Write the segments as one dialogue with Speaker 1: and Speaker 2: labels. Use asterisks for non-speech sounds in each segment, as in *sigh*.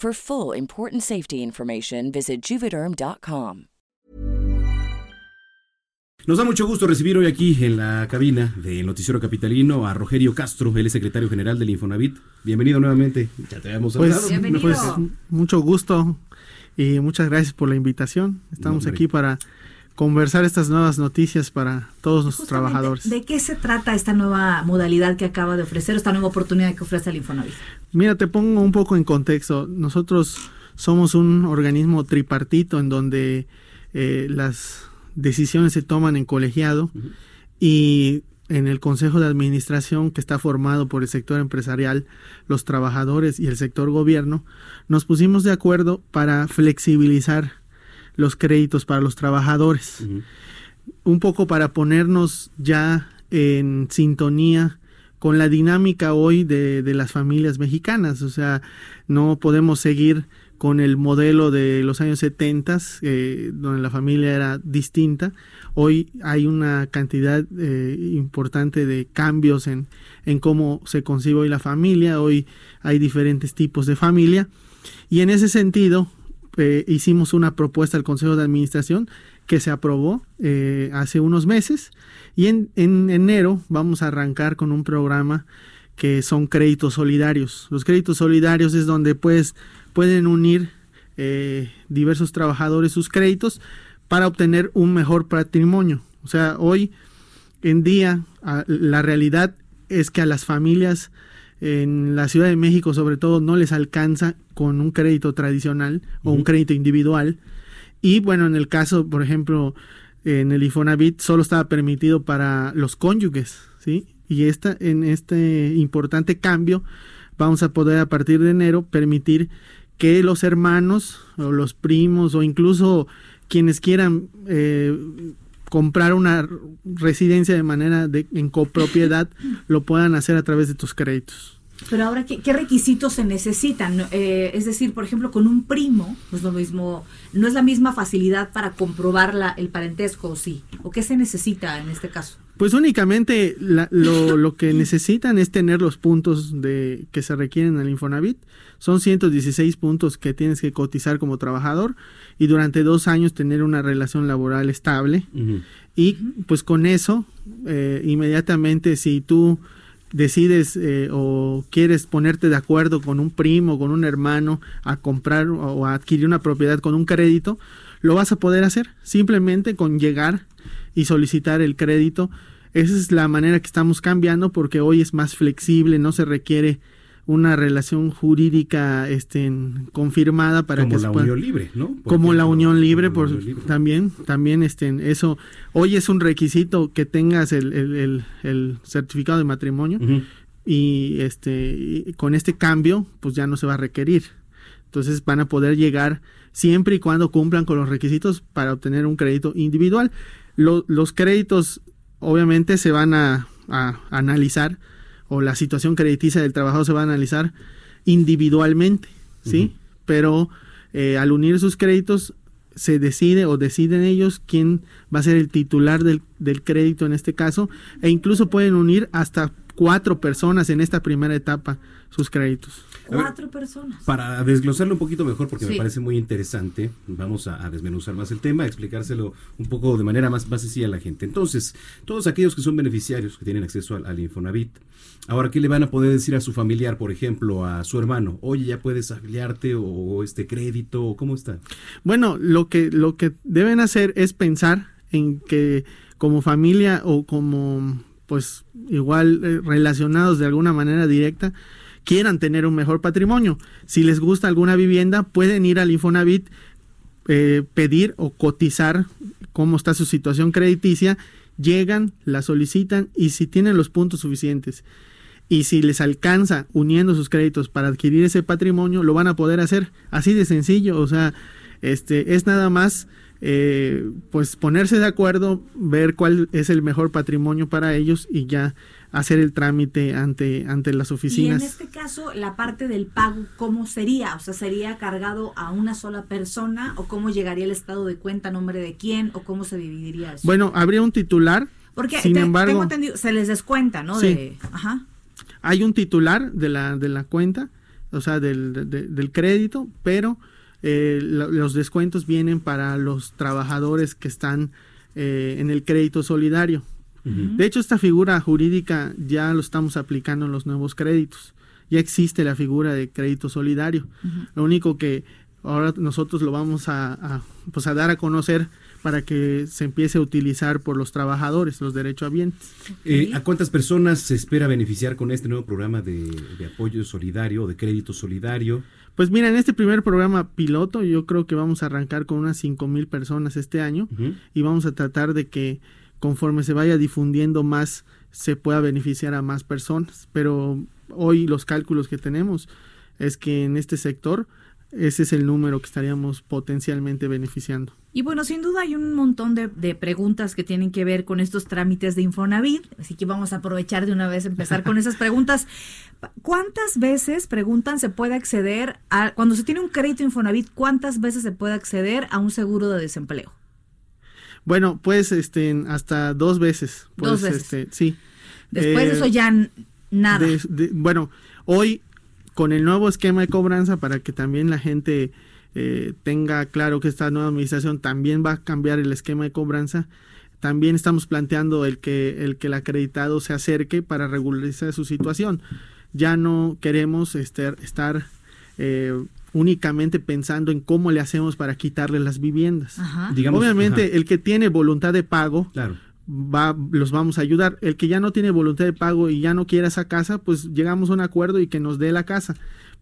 Speaker 1: For full important safety information, visit juvederm.com.
Speaker 2: Nos da mucho gusto recibir hoy aquí en la cabina del Noticiero Capitalino a Rogerio Castro, es secretario general del Infonavit. Bienvenido nuevamente. Ya te habíamos
Speaker 3: Pues,
Speaker 2: saludado.
Speaker 4: Bienvenido.
Speaker 3: pues, mucho gusto y muchas gracias por la invitación. Estamos aquí para conversar estas nuevas noticias para todos nuestros
Speaker 4: Justamente,
Speaker 3: trabajadores.
Speaker 4: ¿De qué se trata esta nueva modalidad que acaba de ofrecer, esta nueva oportunidad que ofrece el Infonavit?
Speaker 3: Mira, te pongo un poco en contexto. Nosotros somos un organismo tripartito en donde eh, las decisiones se toman en colegiado y en el consejo de administración que está formado por el sector empresarial, los trabajadores y el sector gobierno, nos pusimos de acuerdo para flexibilizar los créditos para los trabajadores un poco para ponernos ya en sintonía con la dinámica hoy de, de las familias mexicanas. O sea, no podemos seguir con el modelo de los años 70, eh, donde la familia era distinta. Hoy hay una cantidad eh, importante de cambios en, en cómo se concibe hoy la familia. Hoy hay diferentes tipos de familia. Y en ese sentido, eh, hicimos una propuesta al Consejo de Administración que se aprobó eh, hace unos meses y en, en enero vamos a arrancar con un programa que son créditos solidarios. Los créditos solidarios es donde pues pueden unir eh, diversos trabajadores sus créditos para obtener un mejor patrimonio. O sea, hoy en día la realidad es que a las familias en la Ciudad de México sobre todo no les alcanza con un crédito tradicional o un crédito individual. Y bueno, en el caso, por ejemplo, en el Infonavit solo estaba permitido para los cónyuges, ¿sí? Y esta, en este importante cambio vamos a poder a partir de enero permitir que los hermanos o los primos o incluso quienes quieran eh, comprar una residencia de manera de, en copropiedad *laughs* lo puedan hacer a través de tus créditos.
Speaker 4: Pero ahora, ¿qué, qué requisitos se necesitan? Eh, es decir, por ejemplo, con un primo, no es lo mismo, no es la misma facilidad para comprobar la, el parentesco, ¿o sí? ¿O qué se necesita en este caso?
Speaker 3: Pues únicamente la- lo, lo que *laughs* necesitan es tener los puntos de que se requieren en el Infonavit. Son 116 puntos que tienes que cotizar como trabajador y durante dos años tener una relación laboral estable. Y pues con eso, eh, inmediatamente si tú decides eh, o quieres ponerte de acuerdo con un primo, con un hermano, a comprar o a adquirir una propiedad con un crédito, lo vas a poder hacer simplemente con llegar y solicitar el crédito. Esa es la manera que estamos cambiando porque hoy es más flexible, no se requiere una relación jurídica este, confirmada para
Speaker 2: Como
Speaker 3: que se
Speaker 2: la
Speaker 3: pueda-
Speaker 2: unión libre, ¿no?
Speaker 3: Como la unión libre, por,
Speaker 2: unión libre.
Speaker 3: también, también este, eso, hoy es un requisito que tengas el, el- el- el certificado de matrimonio y este, y con este cambio, pues ya no se va a requerir. Entonces van a poder llegar siempre y cuando cumplan con los requisitos para obtener un crédito individual. Lo- los créditos obviamente se van a, a analizar o la situación crediticia del trabajador se va a analizar individualmente, ¿sí? Pero eh, al unir sus créditos se decide o deciden ellos quién va a ser el titular del, del crédito en este caso e incluso pueden unir hasta cuatro personas en esta primera etapa sus créditos.
Speaker 4: Cuatro personas.
Speaker 2: Para desglosarlo un poquito mejor, porque me parece muy interesante, vamos a, a desmenuzar más el tema, a explicárselo un poco de manera más, más sencilla a la gente. Entonces, todos aquellos que son beneficiarios, que tienen acceso al, al Infonavit, ahora, ¿qué le van a poder decir a su familiar, por ejemplo, a su hermano? Oye, ya puedes afiliarte o, o este crédito, o ¿cómo está?
Speaker 3: Bueno, lo que, lo que deben hacer es pensar en que como familia o como pues igual eh, relacionados de alguna manera directa quieran tener un mejor patrimonio. Si les gusta alguna vivienda, pueden ir al Infonavit, eh, pedir o cotizar cómo está su situación crediticia, llegan, la solicitan y si tienen los puntos suficientes y si les alcanza uniendo sus créditos para adquirir ese patrimonio, lo van a poder hacer. Así de sencillo, o sea, este es nada más eh, pues ponerse de acuerdo, ver cuál es el mejor patrimonio para ellos y ya hacer el trámite ante, ante las
Speaker 4: Y en
Speaker 3: oficinas.
Speaker 4: este caso, la parte del pago, ¿cómo sería? O sea, ¿sería cargado a una sola persona? ¿O cómo llegaría el estado de cuenta nombre de quién? ¿O cómo se dividiría eso?
Speaker 3: Bueno, habría un titular,
Speaker 4: Porque
Speaker 3: sin
Speaker 4: te-
Speaker 3: embargo,
Speaker 4: tengo entendido, se les descuenta, ¿no?
Speaker 3: Sí.
Speaker 4: De, ajá.
Speaker 3: hay un titular de la, de la cuenta, o sea, del, de- de- del crédito, pero eh, lo- los descuentos vienen para los trabajadores que están eh, en el crédito solidario. De hecho, esta figura jurídica ya lo estamos aplicando en los nuevos créditos. Ya existe la figura de crédito solidario. Lo único que ahora nosotros lo vamos a, a, pues a dar a conocer para que se empiece a utilizar por los trabajadores, los derechohabientes.
Speaker 2: Eh, ¿A cuántas personas se espera beneficiar con este nuevo programa de, de apoyo solidario o de crédito solidario?
Speaker 3: Pues mira, en este primer programa piloto yo creo que vamos a arrancar con unas cinco mil personas este año y vamos a tratar de que conforme se vaya difundiendo más se pueda beneficiar a más personas. Pero hoy los cálculos que tenemos es que en este sector ese es el número que estaríamos potencialmente beneficiando.
Speaker 4: Y bueno, sin duda hay un montón de, de preguntas que tienen que ver con estos trámites de Infonavit, así que vamos a aprovechar de una vez empezar con esas preguntas. ¿Cuántas veces, preguntan, se puede acceder a, cuando se tiene un crédito Infonavit, cuántas veces se puede acceder a un seguro de desempleo?
Speaker 3: Bueno, pues este hasta dos veces.
Speaker 4: Dos veces.
Speaker 3: este, sí.
Speaker 4: Después de
Speaker 3: Eh,
Speaker 4: eso ya nada.
Speaker 3: de- de- bueno, hoy con el nuevo esquema de cobranza para que también la gente eh, tenga claro que esta nueva administración también va a cambiar el esquema de cobranza. También estamos planteando el que el que el acreditado se acerque para regularizar su situación. Ya no queremos este, estar eh, únicamente pensando en cómo le hacemos para quitarle las viviendas.
Speaker 4: Ajá.
Speaker 2: Digamos,
Speaker 3: Obviamente,
Speaker 2: ajá,
Speaker 3: el que tiene voluntad de pago,
Speaker 2: claro.
Speaker 3: Va, los vamos a ayudar. El que ya no tiene voluntad de pago y ya no quiere esa casa, pues llegamos a un acuerdo y que nos dé la casa.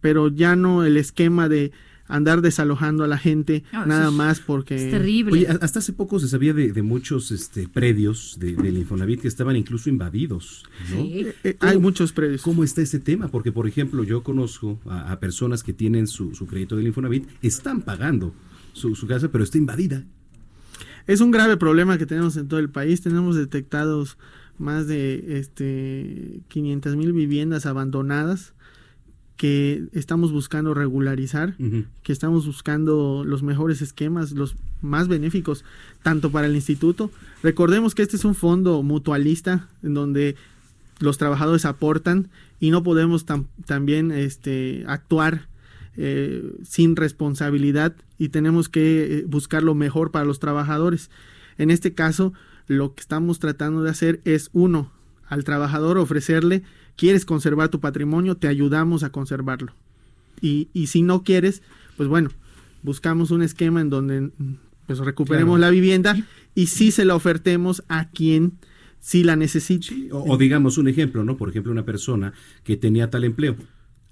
Speaker 3: Pero ya no el esquema de andar desalojando a la gente
Speaker 4: No,
Speaker 3: nada
Speaker 4: es-
Speaker 3: más porque...
Speaker 4: Es terrible.
Speaker 2: Oye, hasta hace poco se sabía de, de muchos este, predios de- del Infonavit que estaban incluso invadidos, ¿no?
Speaker 4: Sí.
Speaker 3: Eh,
Speaker 2: ¿Cómo-
Speaker 3: hay muchos predios.
Speaker 2: ¿Cómo está ese tema? Porque, por ejemplo, yo conozco a, a personas que tienen su, su crédito del Infonavit, están pagando su, su casa, pero está invadida.
Speaker 3: Es un grave problema que tenemos en todo el país. Tenemos detectados más de este 500 mil viviendas abandonadas que estamos buscando regularizar. Que estamos buscando los mejores esquemas, los más benéficos, tanto para el instituto. Recordemos que este es un fondo mutualista en donde los trabajadores aportan y no podemos tam- también este, actuar eh, sin responsabilidad y tenemos que eh, buscar lo mejor para los trabajadores. En este caso, lo que estamos tratando de hacer es, uno, al trabajador ofrecerle, quieres conservar tu patrimonio, te ayudamos a conservarlo. Y, y si no quieres, pues bueno, buscamos un esquema en donde pues recuperemos
Speaker 2: Claro.
Speaker 3: la vivienda y sí se la ofertemos a quien sí la necesite.
Speaker 2: O, o digamos un ejemplo, ¿no? Por ejemplo, una persona que tenía tal empleo,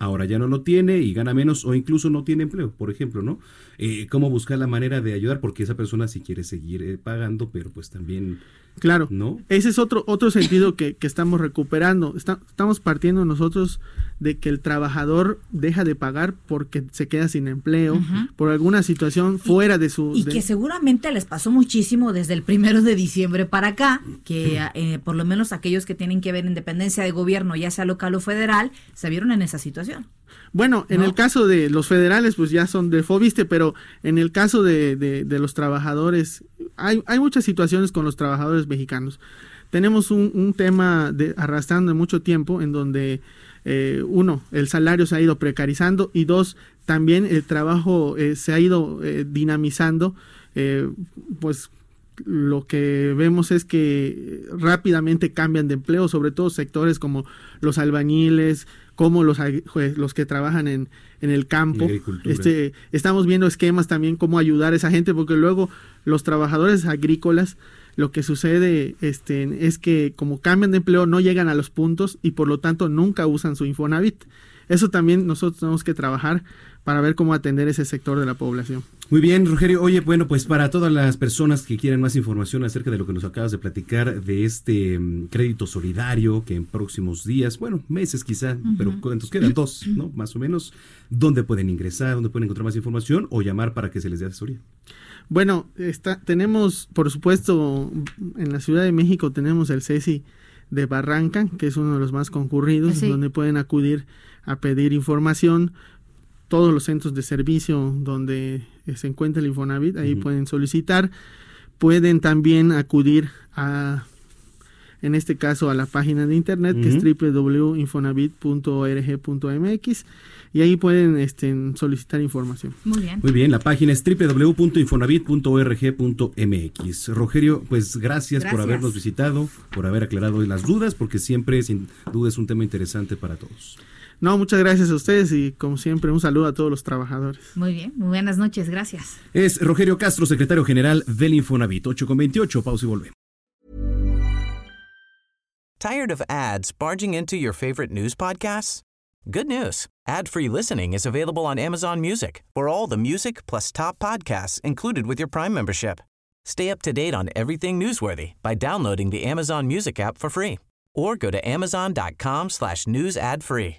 Speaker 2: ahora ya no lo tiene y gana menos o incluso no tiene empleo, por ejemplo, ¿no? Eh, ¿Cómo buscar la manera de ayudar? Porque esa persona sí quiere seguir eh, pagando, pero pues también,
Speaker 3: Claro.
Speaker 2: ¿no?
Speaker 3: Ese es otro, otro sentido que, que estamos recuperando. Está- estamos partiendo nosotros de que el trabajador deja de pagar porque se queda sin empleo, por alguna situación fuera de su...
Speaker 4: Y
Speaker 3: de-
Speaker 4: que seguramente les pasó muchísimo desde el primero de diciembre para acá, que eh, por lo menos aquellos que tienen que ver en dependencia de gobierno, ya sea local o federal, se vieron en esa situación.
Speaker 3: Bueno, en
Speaker 4: ¿no?
Speaker 3: el caso de los federales, pues ya son de Fobiste, pero en el caso de, de- de los trabajadores, hay, hay muchas situaciones con los trabajadores mexicanos. tenemos un, tema de, arrastrando de mucho tiempo en donde eh, uno, el salario se ha ido precarizando y dos, también el trabajo eh, se ha ido eh, dinamizando, pues lo que vemos es que rápidamente cambian de empleo, sobre todo sectores como los albañiles, como los, los que trabajan en, en el campo. Este, estamos viendo esquemas también cómo ayudar a esa gente, porque luego los trabajadores agrícolas lo que sucede este, es que como cambian de empleo no llegan a los puntos y por lo tanto nunca usan su Infonavit. Eso también nosotros tenemos que trabajar para ver cómo atender ese sector de la población.
Speaker 2: Muy bien, Rogerio. Oye, bueno, pues para todas las personas que quieran más información acerca de lo que nos acabas de platicar de este mm, crédito solidario que en próximos días, bueno, meses quizá, pero ¿cuántos quedan? Dos, ¿no? Más o menos. ¿Dónde pueden ingresar? ¿Dónde pueden encontrar más información o llamar para que se les dé asesoría?
Speaker 3: Bueno, está, tenemos, por supuesto, en la Ciudad de México tenemos el CESI de Barranca, que es uno de los más concurridos, donde pueden acudir a pedir información. Todos los centros de servicio donde se encuentra el Infonavit, ahí pueden solicitar. Pueden también acudir a, en este caso, a la página de internet que es www.infonavit.org.mx y ahí pueden este, solicitar información.
Speaker 4: Muy bien.
Speaker 2: Muy bien, la página es www.infonavit.org.mx. Rogerio, pues gracias, por habernos visitado, por haber aclarado las dudas, porque siempre, sin duda, es un tema interesante para todos.
Speaker 3: No, muchas gracias a ustedes y como siempre un saludo a todos los trabajadores.
Speaker 4: Muy bien, muy buenas noches, gracias.
Speaker 2: Es Rogerio Castro, secretario general del Infonavit, 8 con 28, pausa y volvemos.
Speaker 5: Tired of ads barging into your favorite news podcasts? Good news. Ad-free listening is available on Amazon Music. For all the music plus top podcasts included with your Prime membership. Stay up to date on everything newsworthy by downloading the Amazon Music app for free or go to amazon.com slash news ad free.